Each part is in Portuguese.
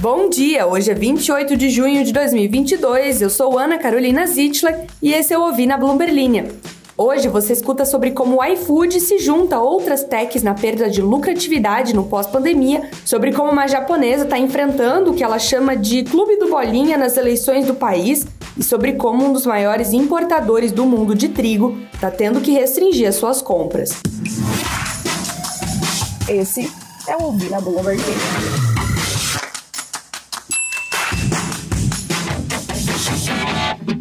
Bom dia, hoje é 28 de junho de 2022. Eu sou Ana Carolina Zitler e esse é o Ouvi na Bloomberg Linha. Hoje você escuta sobre como o iFood se junta a outras techs na perda de lucratividade no pós-pandemia, sobre como uma japonesa está enfrentando o que ela chama de clube do bolinha nas eleições do país e sobre como um dos maiores importadores do mundo de trigo está tendo que restringir as suas compras. Esse é o Ouvi na Bloomberg.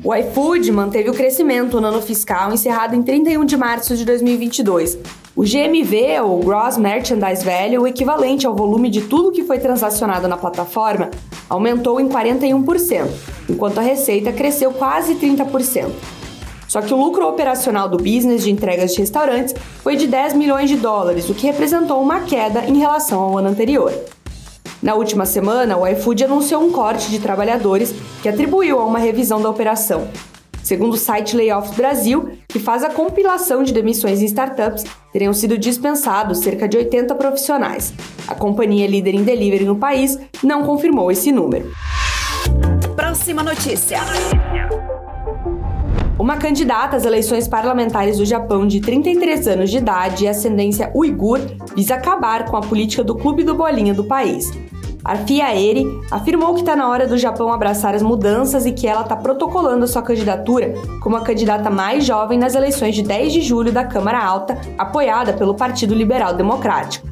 O iFood manteve o crescimento no ano fiscal encerrado em 31 de março de 2022. O GMV, ou Gross Merchandise Value, o equivalente ao volume de tudo que foi transacionado na plataforma, aumentou em 41%, enquanto a receita cresceu quase 30%. Só que o lucro operacional do business de entregas de restaurantes foi de 10 milhões de dólares, o que representou uma queda em relação ao ano anterior. Na última semana, o iFood anunciou um corte de trabalhadores que atribuiu a uma revisão da operação. Segundo o site Layoffs Brasil, que faz a compilação de demissões em startups, teriam sido dispensados cerca de 80 profissionais. A companhia líder em delivery no país não confirmou esse número. Próxima notícia. Uma candidata às eleições parlamentares do Japão de 33 anos de idade e ascendência uigur visa acabar com a política do clube do bolinha do país. Arfia Eri afirmou que está na hora do Japão abraçar as mudanças e que ela está protocolando a sua candidatura como a candidata mais jovem nas eleições de 10 de julho da Câmara Alta, apoiada pelo Partido Liberal Democrático.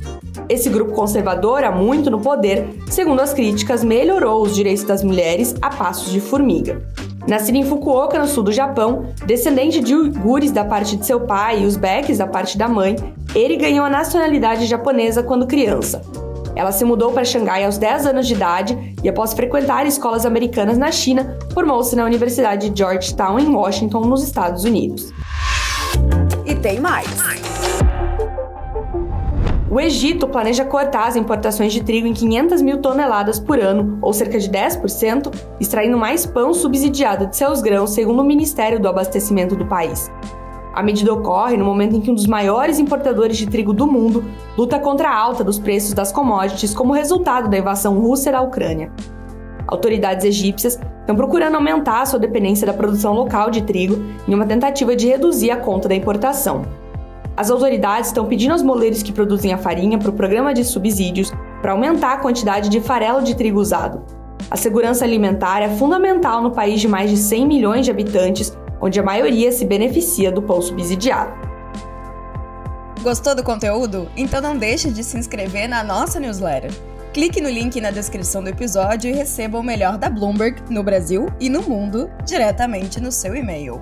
Esse grupo conservador, há muito no poder, segundo as críticas, melhorou os direitos das mulheres a passos de formiga. Nascida em Fukuoka, no sul do Japão, descendente de uigures da parte de seu pai e uzbeques da parte da mãe, ele ganhou a nacionalidade japonesa quando criança. Ela se mudou para Xangai aos 10 anos de idade e, após frequentar escolas americanas na China, formou-se na Universidade de Georgetown, em Washington, nos Estados Unidos. E tem mais. O Egito planeja cortar as importações de trigo em 500 mil toneladas por ano, ou cerca de 10%, extraindo mais pão subsidiado de seus grãos, segundo o Ministério do Abastecimento do país. A medida ocorre no momento em que um dos maiores importadores de trigo do mundo luta contra a alta dos preços das commodities como resultado da invasão russa da Ucrânia. Autoridades egípcias estão procurando aumentar a sua dependência da produção local de trigo em uma tentativa de reduzir a conta da importação. As autoridades estão pedindo aos moleiros que produzem a farinha para o programa de subsídios para aumentar a quantidade de farelo de trigo usado. A segurança alimentar é fundamental no país de mais de 100 milhões de habitantes, onde a maioria se beneficia do pão subsidiado. Gostou do conteúdo? Então não deixe de se inscrever na nossa newsletter. Clique no link na descrição do episódio e receba o melhor da Bloomberg no Brasil e no mundo diretamente no seu e-mail.